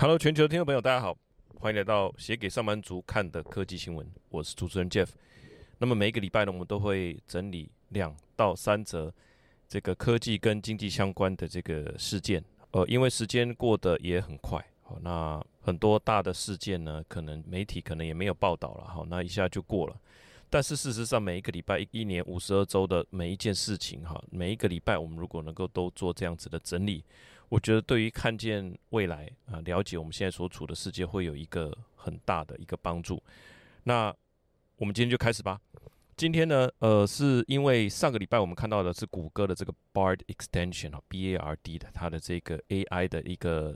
Hello，全球听众朋友，大家好，欢迎来到写给上班族看的科技新闻。我是主持人 Jeff。那么每一个礼拜呢，我们都会整理两到三则这个科技跟经济相关的这个事件。呃，因为时间过得也很快，好，那很多大的事件呢，可能媒体可能也没有报道了，好，那一下就过了。但是事实上，每一个礼拜一、一年五十二周的每一件事情，哈，每一个礼拜我们如果能够都做这样子的整理。我觉得对于看见未来啊，了解我们现在所处的世界，会有一个很大的一个帮助。那我们今天就开始吧。今天呢，呃，是因为上个礼拜我们看到的是谷歌的这个 Bard Extension 啊，B A R D 的它的这个 A I 的一个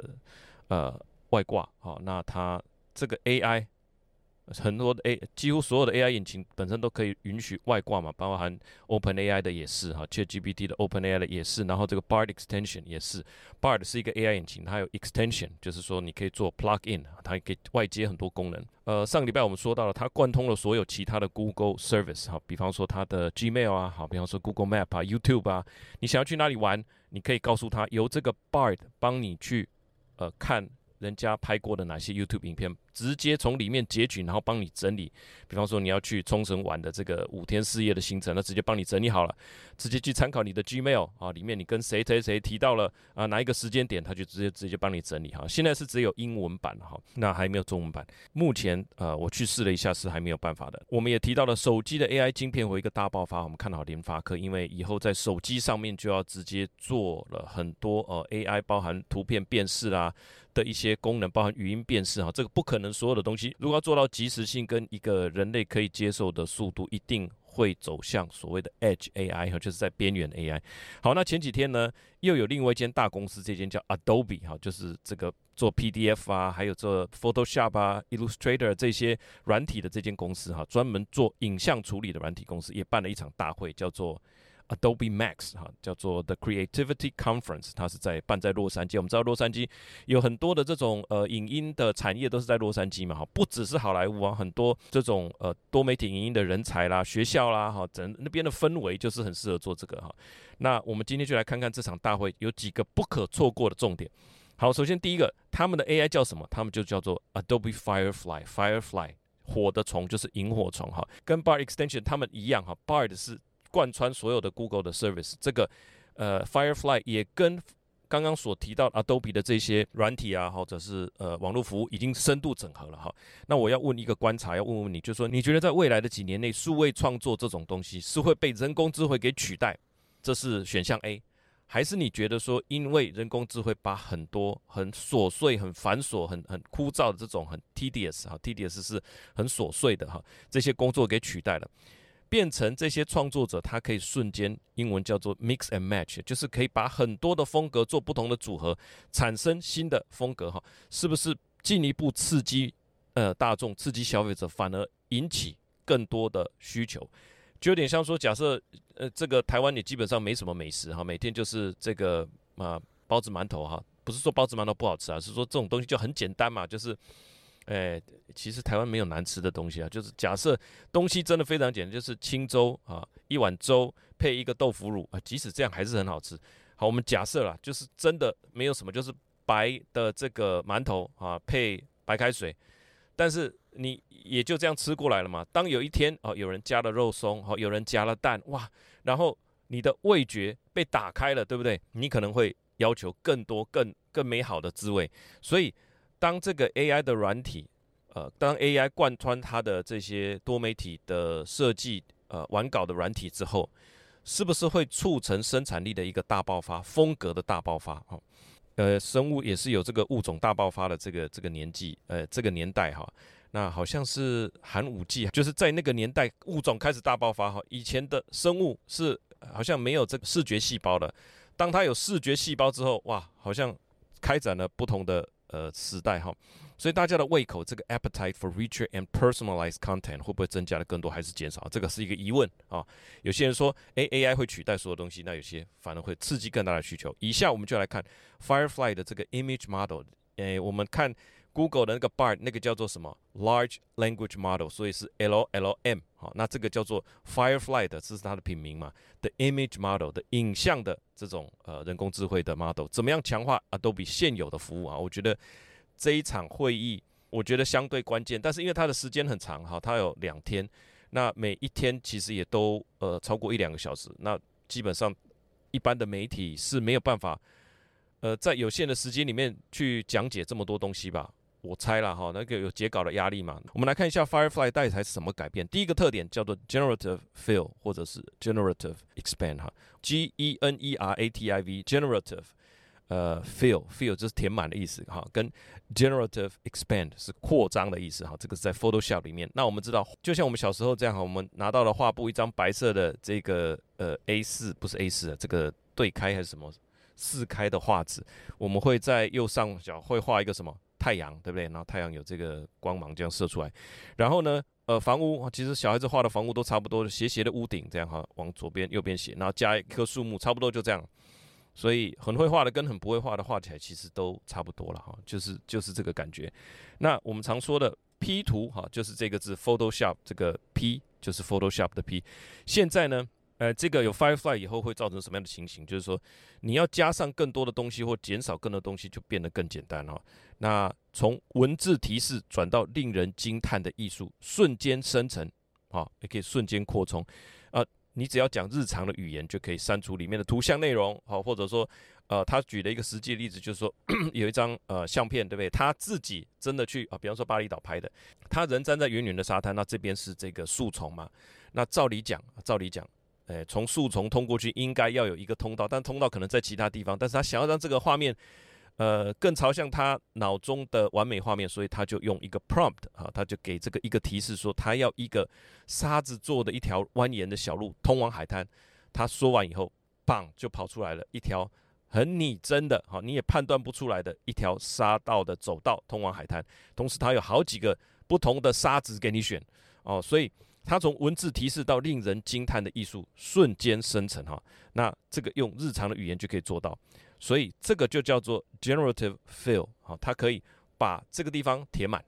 呃外挂啊，那它这个 A I。很多的 A，几乎所有的 AI 引擎本身都可以允许外挂嘛，包含 OpenAI 的也是哈，ChatGPT 的 OpenAI 的也是，然后这个 Bard Extension 也是，Bard 是一个 AI 引擎，它有 Extension，就是说你可以做 Plug In，它可以外接很多功能。呃，上个礼拜我们说到了，它贯通了所有其他的 Google Service 哈，比方说它的 Gmail 啊，好，比方说 Google Map 啊，YouTube 啊，你想要去哪里玩，你可以告诉他由这个 Bard 帮你去呃看。人家拍过的哪些 YouTube 影片，直接从里面截取，然后帮你整理。比方说你要去冲绳玩的这个五天四夜的行程，那直接帮你整理好了，直接去参考你的 Gmail 啊，里面你跟谁谁谁提到了啊哪一个时间点，他就直接直接帮你整理哈。现在是只有英文版哈，那还没有中文版。目前呃我去试了一下，是还没有办法的。我们也提到了手机的 AI 晶片会一个大爆发，我们看好联发科，因为以后在手机上面就要直接做了很多呃 AI，包含图片辨识啦。的一些功能，包含语音辨识哈，这个不可能所有的东西，如果要做到及时性跟一个人类可以接受的速度，一定会走向所谓的 Edge AI 哈，就是在边缘 AI。好，那前几天呢，又有另外一间大公司，这间叫 Adobe 哈，就是这个做 PDF 啊，还有做 Photoshop 啊、Illustrator 这些软体的这间公司哈，专门做影像处理的软体公司，也办了一场大会，叫做。Adobe Max 哈，叫做 The Creativity Conference，它是在办在洛杉矶。我们知道洛杉矶有很多的这种呃影音的产业都是在洛杉矶嘛哈，不只是好莱坞啊，很多这种呃多媒体影音的人才啦、学校啦哈，整那边的氛围就是很适合做这个哈。那我们今天就来看看这场大会有几个不可错过的重点。好，首先第一个，他们的 AI 叫什么？他们就叫做 Adobe Firefly，Firefly 火的虫就是萤火虫哈，跟 Bard Extension 他们一样哈，Bard 是。贯穿所有的 Google 的 service，这个呃 Firefly 也跟刚刚所提到 Adobe 的这些软体啊，或者是呃网络服务已经深度整合了哈。那我要问一个观察，要问问你，就是说你觉得在未来的几年内，数位创作这种东西是会被人工智慧给取代？这是选项 A，还是你觉得说，因为人工智慧把很多很琐碎、很繁琐、很很枯燥的这种很 tedious 哈，tedious 是很琐碎的哈，这些工作给取代了？变成这些创作者，他可以瞬间，英文叫做 mix and match，就是可以把很多的风格做不同的组合，产生新的风格，哈，是不是进一步刺激呃大众，刺激消费者，反而引起更多的需求？就有点像说，假设呃这个台湾你基本上没什么美食哈，每天就是这个啊包子馒头哈，不是说包子馒头不好吃啊，是说这种东西就很简单嘛，就是。哎，其实台湾没有难吃的东西啊，就是假设东西真的非常简单，就是清粥啊，一碗粥配一个豆腐乳啊，即使这样还是很好吃。好，我们假设啦，就是真的没有什么，就是白的这个馒头啊，配白开水，但是你也就这样吃过来了嘛。当有一天哦，有人加了肉松，哦，有人加了蛋，哇，然后你的味觉被打开了，对不对？你可能会要求更多、更更美好的滋味，所以。当这个 AI 的软体，呃，当 AI 贯穿它的这些多媒体的设计，呃，完稿的软体之后，是不是会促成生产力的一个大爆发，风格的大爆发？哈，呃，生物也是有这个物种大爆发的这个这个年纪，呃，这个年代哈，那好像是寒武纪，就是在那个年代物种开始大爆发哈。以前的生物是好像没有这个视觉细胞的，当它有视觉细胞之后，哇，好像开展了不同的。呃，时代哈，所以大家的胃口，这个 appetite for richer and personalized content 会不会增加的更多，还是减少？这个是一个疑问啊。有些人说，哎 a i 会取代所有东西，那有些反而会刺激更大的需求。以下我们就来看 Firefly 的这个 image model。哎，我们看 Google 的那个 Bard，那个叫做什么 Large Language Model，所以是 LLM。好，那这个叫做 Firefly 的，这是它的品名嘛？The image model 的影像的这种呃人工智慧的 model，怎么样强化 Adobe 现有的服务啊？我觉得这一场会议，我觉得相对关键，但是因为它的时间很长哈，它有两天，那每一天其实也都呃超过一两个小时，那基本上一般的媒体是没有办法，呃，在有限的时间里面去讲解这么多东西吧。我猜了哈，那个有截稿的压力嘛。我们来看一下 Firefly 带来是什么改变。第一个特点叫做 Generative Fill 或者是 Generative Expand 哈，G E N E R A T I V Generative 呃 Fill Fill 就是填满的意思哈，跟 Generative Expand 是扩张的意思哈。这个是在 Photoshop 里面。那我们知道，就像我们小时候这样哈，我们拿到了画布一张白色的这个呃 A 四不是 A 四这个对开还是什么四开的画纸，我们会在右上角会画一个什么？太阳对不对？然后太阳有这个光芒这样射出来，然后呢，呃，房屋其实小孩子画的房屋都差不多，斜斜的屋顶这样哈，往左边右边斜，然后加一棵树木，差不多就这样。所以很会画的跟很不会画的画起来其实都差不多了哈，就是就是这个感觉。那我们常说的 P 图哈，就是这个字 Photoshop 这个 P 就是 Photoshop 的 P。现在呢？呃，这个有 Firefly 以后会造成什么样的情形？就是说，你要加上更多的东西或减少更多东西，就变得更简单了。那从文字提示转到令人惊叹的艺术，瞬间生成，啊，也可以瞬间扩充。啊，你只要讲日常的语言，就可以删除里面的图像内容，好，或者说，呃，他举了一个实际例子，就是说 有一张呃相片，对不对？他自己真的去啊，比方说巴厘岛拍的，他人站在远远的沙滩，那这边是这个树丛嘛？那照理讲，照理讲。诶，从树丛通过去应该要有一个通道，但通道可能在其他地方。但是他想要让这个画面，呃，更朝向他脑中的完美画面，所以他就用一个 prompt 啊，他就给这个一个提示说，他要一个沙子做的一条蜿蜒的小路通往海滩。他说完以后，棒就跑出来了一条很拟真的，好你也判断不出来的一条沙道的走道通往海滩。同时，他有好几个不同的沙子给你选哦，所以。它从文字提示到令人惊叹的艺术瞬间生成哈，那这个用日常的语言就可以做到，所以这个就叫做 generative fill 好，它可以把这个地方填满，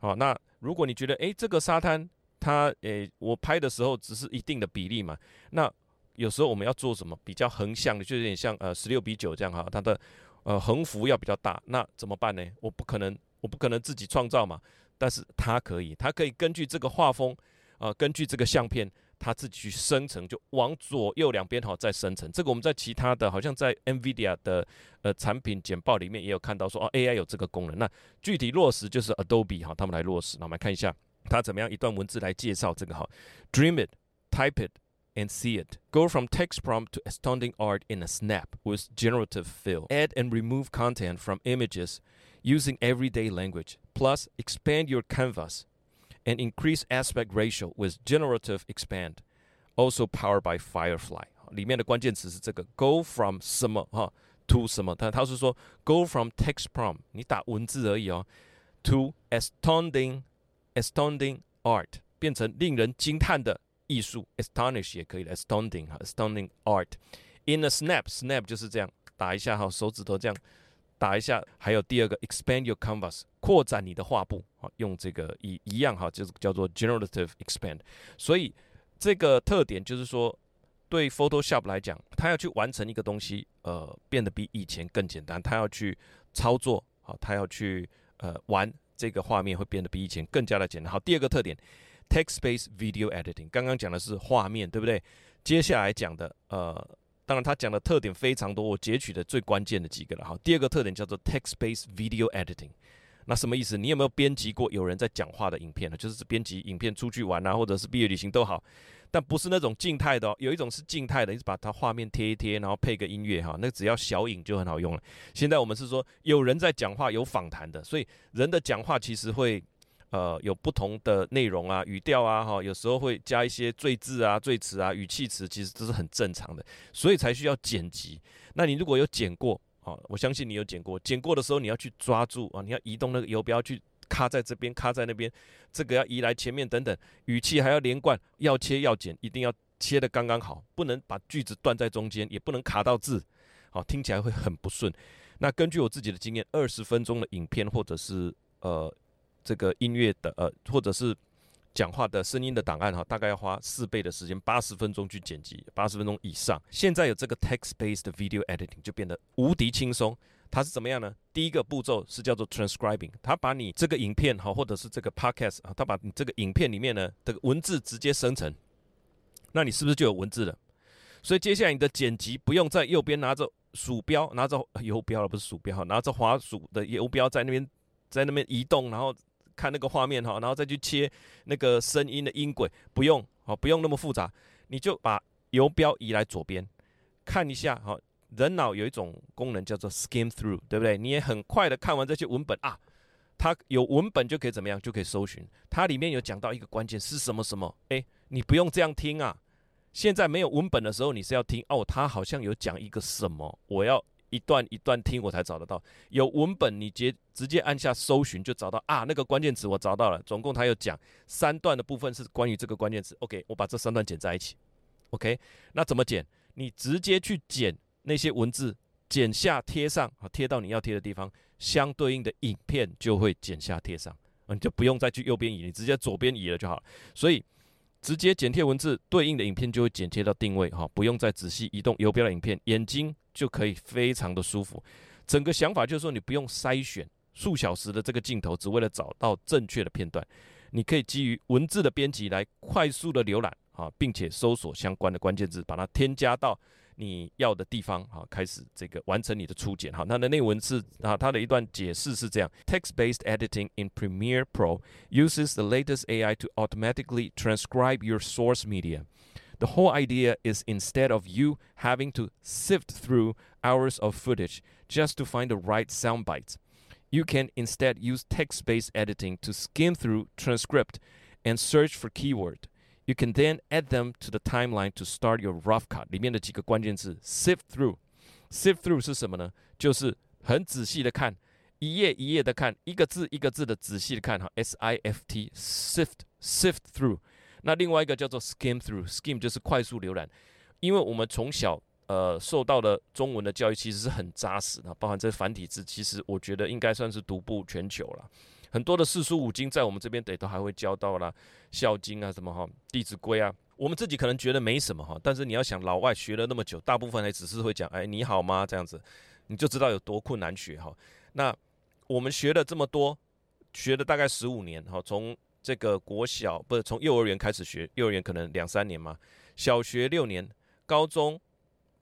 好，那如果你觉得诶这个沙滩它诶我拍的时候只是一定的比例嘛，那有时候我们要做什么比较横向的，就有点像呃十六比九这样哈，它的呃横幅要比较大，那怎么办呢？我不可能我不可能自己创造嘛，但是它可以，它可以根据这个画风。啊，根据这个相片，它自己去生成，就往左右两边哈再生成。这个我们在其他的，好像在 NVIDIA 的呃产品简报里面也有看到说，哦，AI 有这个功能。那具体落实就是 Adobe 哈，他们来落实。那我们来看一下它怎么样一段文字来介绍这个哈，Dream it, type it, and see it. Go from text prompt to astounding art in a snap with generative fill. Add and remove content from images using everyday language. Plus, expand your canvas and increase aspect ratio with generative expand, also powered by Firefly。里面的关键词是这个 go from 什么哈 to 什么，他他是说 go from text prompt，你打文字而已哦，to astounding astounding art 变成令人惊叹的艺术，astonish 也可以的，astounding 哈 astounding art。In a snap snap 就是这样打一下哈，手指头这样。 打一下，还有第二个 expand your canvas，扩展你的画布啊，用这个一一样哈，就是叫做 generative expand。所以这个特点就是说，对 Photoshop 来讲，它要去完成一个东西，呃，变得比以前更简单。它要去操作，好，它要去呃玩这个画面，会变得比以前更加的简单。好，第二个特点，text-based video editing。刚刚讲的是画面，对不对？接下来讲的呃。当然，他讲的特点非常多，我截取的最关键的几个了哈。第二个特点叫做 text-based video editing，那什么意思？你有没有编辑过有人在讲话的影片呢？就是编辑影片出去玩啊，或者是毕业旅行都好，但不是那种静态的哦。有一种是静态的，你把它画面贴一贴，然后配个音乐哈，那只要小影就很好用了。现在我们是说有人在讲话，有访谈的，所以人的讲话其实会。呃，有不同的内容啊，语调啊，哈，有时候会加一些赘字啊、赘词啊、语气词，其实这是很正常的，所以才需要剪辑。那你如果有剪过，好，我相信你有剪过，剪过的时候你要去抓住啊，你要移动那个游标去卡在这边，卡在那边，这个要移来前面等等，语气还要连贯，要切要剪，一定要切的刚刚好，不能把句子断在中间，也不能卡到字，好，听起来会很不顺。那根据我自己的经验，二十分钟的影片或者是呃。这个音乐的呃，或者是讲话的声音的档案哈，大概要花四倍的时间，八十分钟去剪辑，八十分钟以上。现在有这个 text-based video editing 就变得无敌轻松。它是怎么样呢？第一个步骤是叫做 transcribing，它把你这个影片哈，或者是这个 podcast 啊，它把你这个影片里面呢这个文字直接生成，那你是不是就有文字了？所以接下来你的剪辑不用在右边拿着鼠标，拿着游标了，不是鼠标哈，拿着滑鼠的游标在那边在那边移动，然后看那个画面哈，然后再去切那个声音的音轨，不用好，不用那么复杂，你就把游标移来左边，看一下哈。人脑有一种功能叫做 skim through，对不对？你也很快的看完这些文本啊，它有文本就可以怎么样？就可以搜寻。它里面有讲到一个关键是什么什么？诶，你不用这样听啊。现在没有文本的时候，你是要听哦，它好像有讲一个什么，我要一段一段听我才找得到。有文本，你直直接按下搜寻就找到啊，那个关键词我找到了。总共它有讲三段的部分是关于这个关键词。OK，我把这三段剪在一起。OK，那怎么剪？你直接去剪。那些文字剪下贴上，好贴到你要贴的地方，相对应的影片就会剪下贴上，你就不用再去右边移，你直接左边移了就好了。所以直接剪贴文字，对应的影片就会剪贴到定位，哈，不用再仔细移动游标的影片，眼睛就可以非常的舒服。整个想法就是说，你不用筛选数小时的这个镜头，只为了找到正确的片段，你可以基于文字的编辑来快速的浏览，啊，并且搜索相关的关键字，把它添加到。你要的地方，好，开始这个完成你的初剪，好，它的内文是啊，它的一段解释是这样：Text-based editing in Premiere Pro uses the latest AI to automatically transcribe your source media. The whole idea is instead of you having to sift through hours of footage just to find the right sound bites, you can instead use text-based editing to skim through transcript and search for keyword. You can then add them to the timeline to start your rough cut。里面的几个关键字：sift through，sift through 是什么呢？就是很仔细的看，一页一页的看，一个字一个字的仔细的看。哈，s i f t，sift sift through。 那另外一个叫做 skim through，skim 就是快速浏览。因为我们从小呃受到的中文的教育其实是很扎实的，包含这繁体字，其实我觉得应该算是独步全球了。很多的四书五经在我们这边得都还会教到啦，《孝经》啊，什么哈，《弟子规》啊，我们自己可能觉得没什么哈，但是你要想老外学了那么久，大部分还只是会讲哎你好吗这样子，你就知道有多困难学哈。那我们学了这么多，学了大概十五年哈，从这个国小不是从幼儿园开始学，幼儿园可能两三年嘛，小学六年，高中。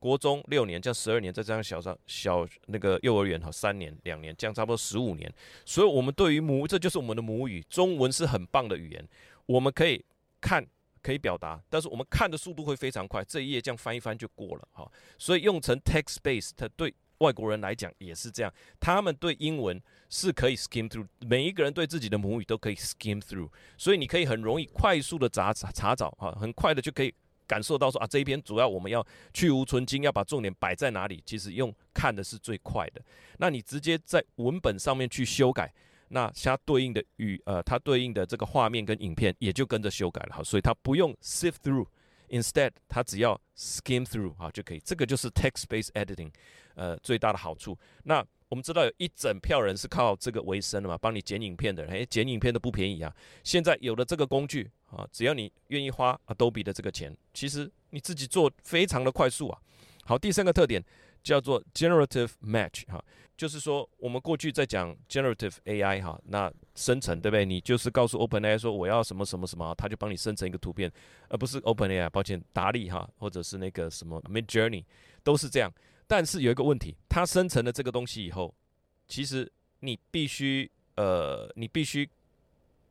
国中六年，这样十二年，再加上小上小那个幼儿园哈三年两年，这样差不多十五年。所以，我们对于母，这就是我们的母语，中文是很棒的语言。我们可以看，可以表达，但是我们看的速度会非常快，这一页这样翻一翻就过了哈。所以，用成 text base，它对外国人来讲也是这样，他们对英文是可以 skim through，每一个人对自己的母语都可以 skim through，所以你可以很容易快速的查查查找哈，很快的就可以。感受到说啊，这一篇主要我们要去无存精，要把重点摆在哪里？其实用看的是最快的。那你直接在文本上面去修改，那相对应的语呃，它对应的这个画面跟影片也就跟着修改了哈。所以它不用 sift through Instead，它只要 skim through 啊就可以。这个就是 text-based editing 呃最大的好处。那我们知道有一整票人是靠这个为生的嘛，帮你剪影片的人，诶，剪影片都不便宜啊。现在有了这个工具啊，只要你愿意花 Adobe 的这个钱，其实你自己做非常的快速啊。好，第三个特点叫做 Generative Match 哈，就是说我们过去在讲 Generative AI 哈，那生成对不对？你就是告诉 OpenAI 说我要什么什么什么，它就帮你生成一个图片，而不是 OpenAI，抱歉，达利哈，或者是那个什么 Mid Journey 都是这样。但是有一个问题，它生成了这个东西以后，其实你必须呃，你必须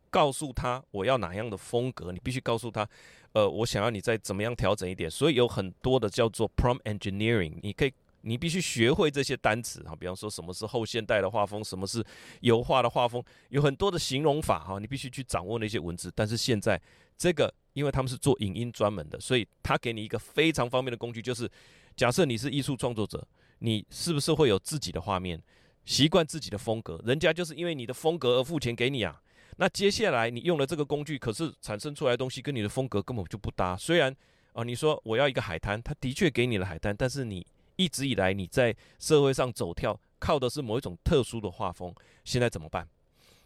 告诉他我要哪样的风格，你必须告诉他，呃，我想要你再怎么样调整一点。所以有很多的叫做 prompt engineering，你可以，你必须学会这些单词哈，比方说什么是后现代的画风，什么是油画的画风，有很多的形容法哈，你必须去掌握那些文字。但是现在这个，因为他们是做影音专门的，所以他给你一个非常方便的工具，就是。假设你是艺术创作者，你是不是会有自己的画面，习惯自己的风格？人家就是因为你的风格而付钱给你啊。那接下来你用了这个工具，可是产生出来的东西跟你的风格根本就不搭。虽然啊，你说我要一个海滩，他的确给你了海滩，但是你一直以来你在社会上走跳，靠的是某一种特殊的画风。现在怎么办？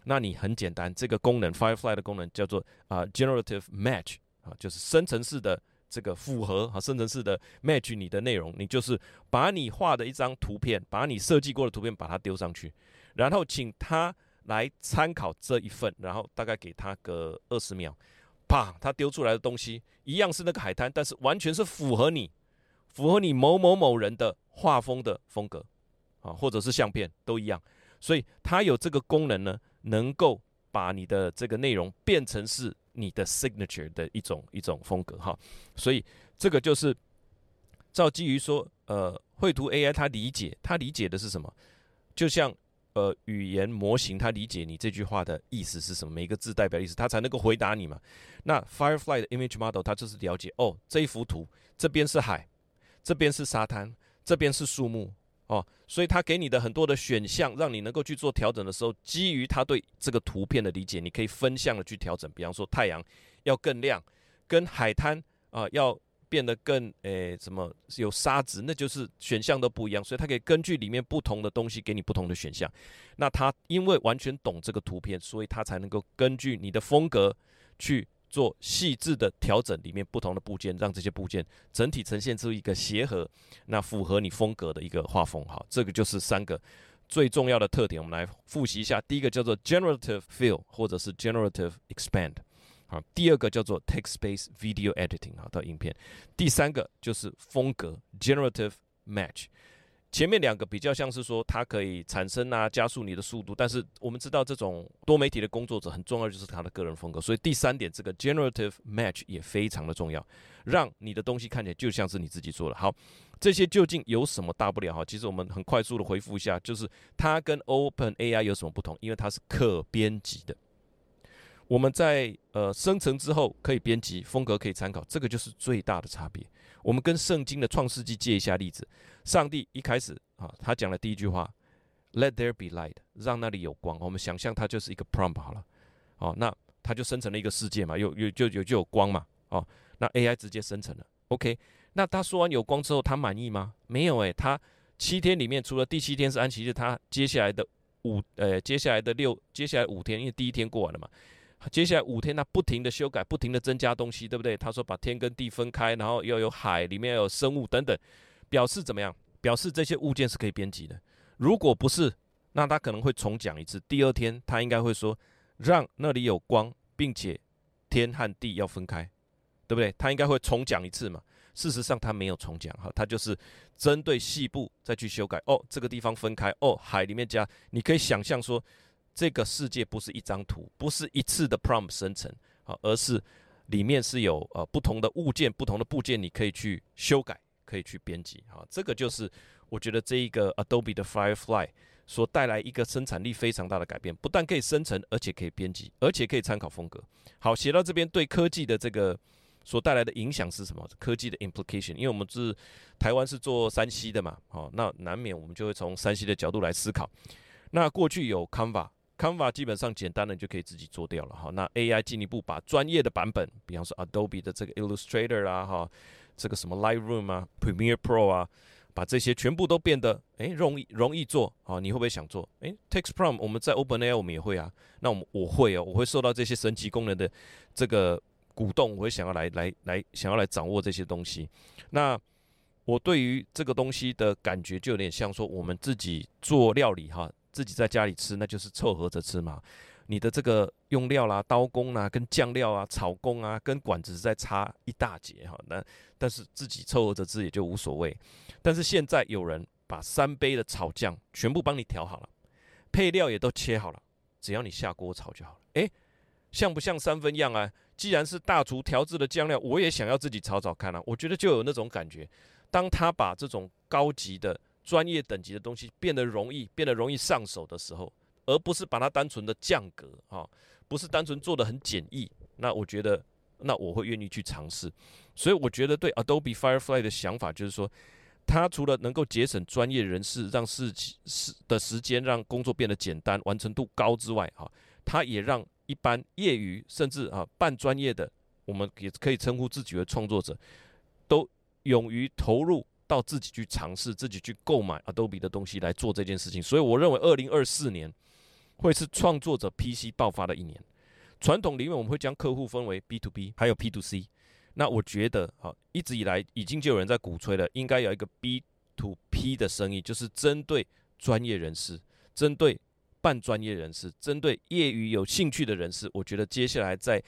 那你很简单，这个功能 Firefly 的功能叫做啊 Generative Match 啊，就是生成式的这个复合啊，生成式的 match 你的内容，你就是把你画的一张图片，把你设计过的图片把它丢上去，然后请他来参考这一份，然后大概给他个二十秒，啪，他丢出来的东西一样是那个海滩，但是完全是符合你，符合你某某某人的画风的风格啊，或者是相片都一样，所以它有这个功能呢。能够把你的这个内容变成是你的 signature 的一种一种风格哈，所以这个就是照基于说，呃，绘图 AI 它理解，它理解的是什么？就像呃语言模型，它理解你这句话的意思是什么，每一个字代表意思，它才能够回答你嘛。那 Firefly 的 image model 它就是了解，哦，这一幅图这边是海，这边是沙滩，这边是树木。哦，所以他给你的很多的选项，让你能够去做调整的时候，基于他对这个图片的理解，你可以分项的去调整。比方说，太阳要更亮，跟海滩啊要变得更诶什么有沙子，那就是选项都不一样。所以他可以根据里面不同的东西给你不同的选项。那他因为完全懂这个图片，所以他才能够根据你的风格去。做细致的调整，里面不同的部件，让这些部件整体呈现出一个协和，那符合你风格的一个画风。好，这个就是三个最重要的特点。我们来复习一下，第一个叫做 generative fill，或者是 generative expand。好，第二个叫做 text-based video editing，好，到影片。第三个就是风格 generative match。前面两个比较像是说它可以产生啊加速你的速度，但是我们知道这种多媒体的工作者很重要就是他的个人风格，所以第三点这个 generative match 也非常的重要，让你的东西看起来就像是你自己做的。好，这些究竟有什么大不了哈？其实我们很快速的回复一下，就是它跟 Open AI 有什么不同？因为它是可编辑的。我们在呃生成之后可以编辑，风格可以参考，这个就是最大的差别。我们跟圣经的创世纪借一下例子，上帝一开始啊，他讲的第一句话，Let there be light，让那里有光。我们想象它就是一个 prompt 好了，哦，那它就生成了一个世界嘛，有有就有就有光嘛，哦，那 AI 直接生成了，OK。那他说完有光之后，他满意吗？没有诶，他七天里面除了第七天是安息日，他接下来的五呃接下来的六接下来五天，因为第一天过完了嘛。接下来五天，他不停的修改，不停的增加东西，对不对？他说把天跟地分开，然后要有海，里面要有生物等等，表示怎么样？表示这些物件是可以编辑的。如果不是，那他可能会重讲一次。第二天他应该会说，让那里有光，并且天和地要分开，对不对？他应该会重讲一次嘛？事实上他没有重讲哈，他就是针对细部再去修改。哦，这个地方分开，哦，海里面加，你可以想象说。这个世界不是一张图，不是一次的 prompt 生成啊，而是里面是有呃不同的物件、不同的部件，你可以去修改，可以去编辑啊。这个就是我觉得这一个 Adobe 的 Firefly 所带来一个生产力非常大的改变，不但可以生成，而且可以编辑，而且可以参考风格。好，写到这边对科技的这个所带来的影响是什么？科技的 implication，因为我们是台湾是做山西的嘛，好，那难免我们就会从山西的角度来思考。那过去有 Canva。Canva 基本上简单的就可以自己做掉了哈。那 AI 进一步把专业的版本，比方说 Adobe 的这个 Illustrator 啊哈，这个什么 Lightroom 啊，Premiere Pro 啊，把这些全部都变得诶容易容易做啊。你会不会想做？诶 t e x t Prompt 我们在 OpenAI 我们也会啊。那我们我会哦，我会受到这些神奇功能的这个鼓动，我会想要来来来想要来掌握这些东西。那我对于这个东西的感觉就有点像说我们自己做料理哈。自己在家里吃，那就是凑合着吃嘛。你的这个用料啦、刀工啊、跟酱料啊、炒工啊、跟管子在差一大截哈。那但是自己凑合着吃也就无所谓。但是现在有人把三杯的炒酱全部帮你调好了，配料也都切好了，只要你下锅炒就好了。诶，像不像三分样啊？既然是大厨调制的酱料，我也想要自己炒炒看啊。我觉得就有那种感觉，当他把这种高级的。专业等级的东西变得容易，变得容易上手的时候，而不是把它单纯的降格啊，不是单纯做的很简易。那我觉得，那我会愿意去尝试。所以我觉得对 Adobe Firefly 的想法就是说，它除了能够节省专业人士让事情事的时间，让工作变得简单、完成度高之外，哈，它也让一般业余甚至啊半专业的，我们也可以称呼自己为创作者，都勇于投入。到自己去尝试，自己去购买 Adobe 的东西来做这件事情，所以我认为二零二四年会是创作者 PC 爆发的一年。传统里面我们会将客户分为 B to B 还有 P to C。那我觉得啊，一直以来已经就有人在鼓吹了，应该有一个 B to P 的生意，就是针对专业人士，针对半专业人士，针对业余有兴趣的人士。我觉得接下来在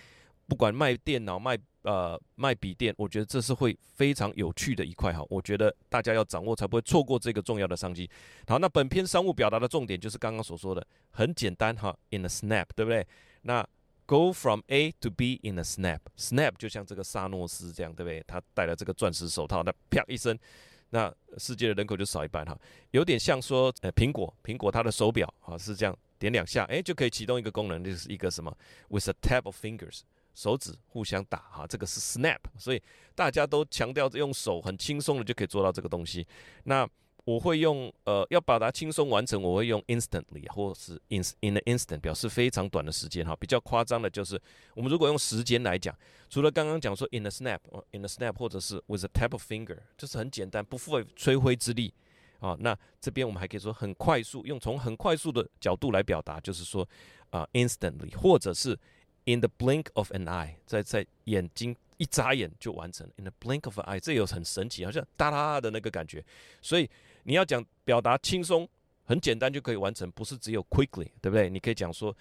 不管卖电脑、卖呃卖笔电，我觉得这是会非常有趣的一块哈。我觉得大家要掌握，才不会错过这个重要的商机。好，那本篇商务表达的重点就是刚刚所说的，很简单哈，in a snap，对不对？那 Go from A to B in a snap，snap 就像这个萨诺斯这样，对不对？他戴了这个钻石手套，那啪一声，那世界的人口就少一半哈。有点像说，呃，苹果，苹果它的手表啊是这样，点两下，哎，就可以启动一个功能，就是一个什么，with a tap of fingers，手指互相打哈，这个是 snap，所以大家都强调用手很轻松的就可以做到这个东西。那我会用呃，要表达轻松完成，我会用 instantly 或是 in in the instant 表示非常短的时间哈。比较夸张的就是，我们如果用时间来讲，除了刚刚讲说 in a snap，in a snap 或者是 with a tap of finger，就是很简单，不费吹灰之力啊。那这边我们还可以说很快速，用从很快速的角度来表达，就是说啊 instantly，或者是 in the blink of an eye，在在眼睛。一眨眼就完成，in the blink of an eye，这有很神奇，好像哒啦的那个感觉。所以你要讲表达轻松，很简单就可以完成，不是只有 quickly，对不对？你可以讲说，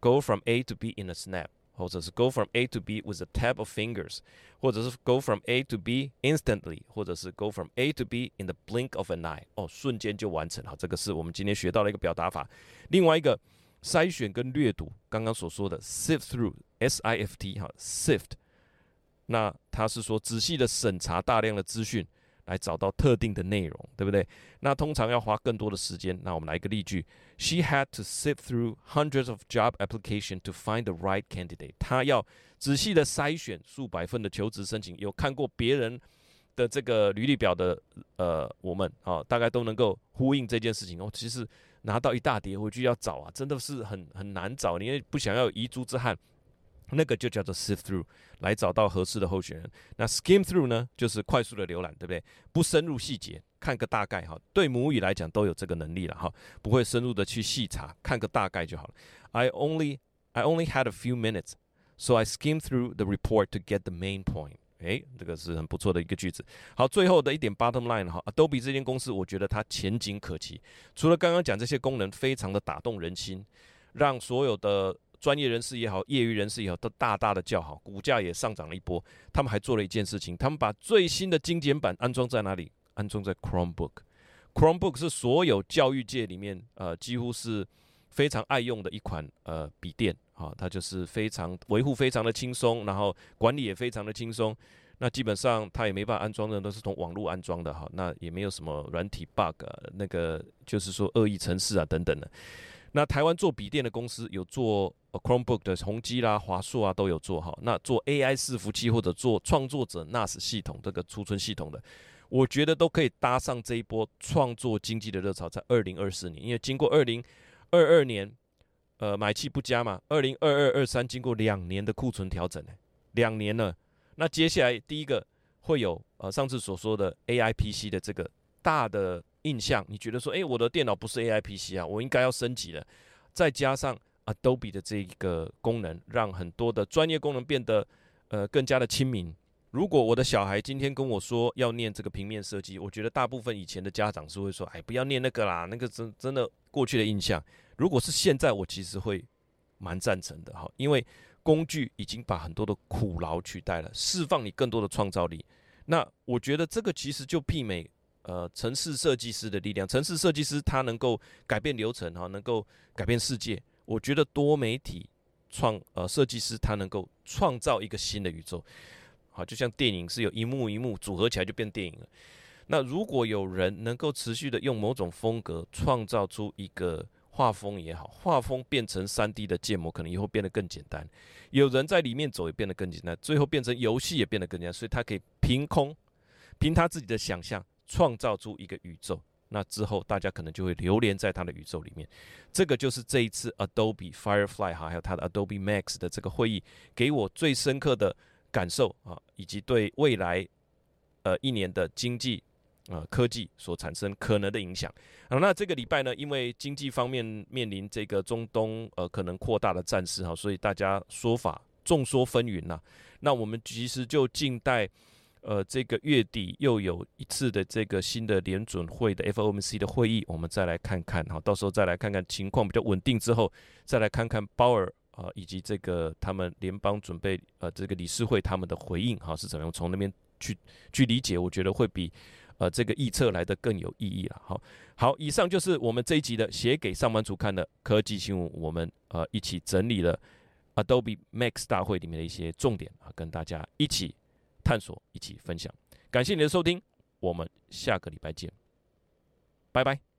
go from A to B in a snap，或者是 go from A to B with a tap of fingers，或者是 go from A to B instantly，或者是 go from A to B in the blink of an eye，哦，瞬间就完成。好，这个是我们今天学到的一个表达法。另外一个 筛选跟略读，刚刚所说的 sift through，S I F T，哈，sift。那他是说仔细的审查大量的资讯，来找到特定的内容，对不对？那通常要花更多的时间。那我们来一个例句：She had to sift through hundreds of job application to find the right candidate。她要仔细的筛选数百份的求职申请。有看过别人的这个履历表的，呃，我们啊，大概都能够呼应这件事情哦。其实拿到一大叠回去要找啊，真的是很很难找，因为不想要遗珠之憾。那个就叫做 sift through，来找到合适的候选人。那 skim through 呢，就是快速的浏览，对不对？不深入细节，看个大概哈。对母语来讲都有这个能力了哈，不会深入的去细查，看个大概就好了。I only I only had a few minutes, so I skimmed through the report to get the main point。诶，这个是很不错的一个句子。好，最后的一点 bottom line 哈，Adobe 这间公司，我觉得它前景可期。除了刚刚讲这些功能，非常的打动人心，让所有的专业人士也好，业余人士也好，都大大的叫好，股价也上涨了一波。他们还做了一件事情，他们把最新的精简版安装在哪里？安装在 Chromebook。Chromebook 是所有教育界里面呃几乎是非常爱用的一款呃笔电好，它就是非常维护非常的轻松，然后管理也非常的轻松。那基本上它也没办法安装的，都是从网络安装的哈，那也没有什么软体 bug，那个就是说恶意程式啊等等的。那台湾做笔电的公司有做 Chromebook 的宏基啦、华硕啊都有做哈。那做 AI 伺服器或者做创作者 NAS 系统这个储存系统的，我觉得都可以搭上这一波创作经济的热潮，在二零二四年，因为经过二零二二年，呃买气不佳嘛，二零二二二三经过两年的库存调整，两年了。那接下来第一个会有呃上次所说的 AI PC 的这个大的。印象，你觉得说，哎，我的电脑不是 A I P C 啊，我应该要升级了。再加上 Adobe 的这一个功能，让很多的专业功能变得呃更加的亲民。如果我的小孩今天跟我说要念这个平面设计，我觉得大部分以前的家长是会说，哎，不要念那个啦，那个真真的过去的印象。如果是现在，我其实会蛮赞成的哈，因为工具已经把很多的苦劳取代了，释放你更多的创造力。那我觉得这个其实就媲美。呃，城市设计师的力量，城市设计师他能够改变流程哈，能够改变世界。我觉得多媒体创呃设计师他能够创造一个新的宇宙，好，就像电影是有一幕一幕组合起来就变电影了。那如果有人能够持续的用某种风格创造出一个画风也好，画风变成三 D 的建模，可能以后变得更简单。有人在里面走也变得更简单，最后变成游戏也变得更简单，所以他可以凭空凭他自己的想象。创造出一个宇宙，那之后大家可能就会流连在他的宇宙里面。这个就是这一次 Adobe Firefly 哈，还有他的 Adobe Max 的这个会议给我最深刻的感受啊，以及对未来呃一年的经济呃科技所产生可能的影响。啊，那这个礼拜呢，因为经济方面面临这个中东呃可能扩大的战事哈，所以大家说法众说纷纭呐。那我们其实就静待。呃，这个月底又有一次的这个新的联准会的 FOMC 的会议，我们再来看看哈，到时候再来看看情况比较稳定之后，再来看看鲍尔啊以及这个他们联邦准备呃这个理事会他们的回应哈是怎么样，从那边去去理解，我觉得会比呃这个预测来的更有意义了。好，好，以上就是我们这一集的写给上班族看的科技新闻，我们呃一起整理了 Adobe Max 大会里面的一些重点啊，跟大家一起。探索，一起分享。感谢你的收听，我们下个礼拜见，拜拜。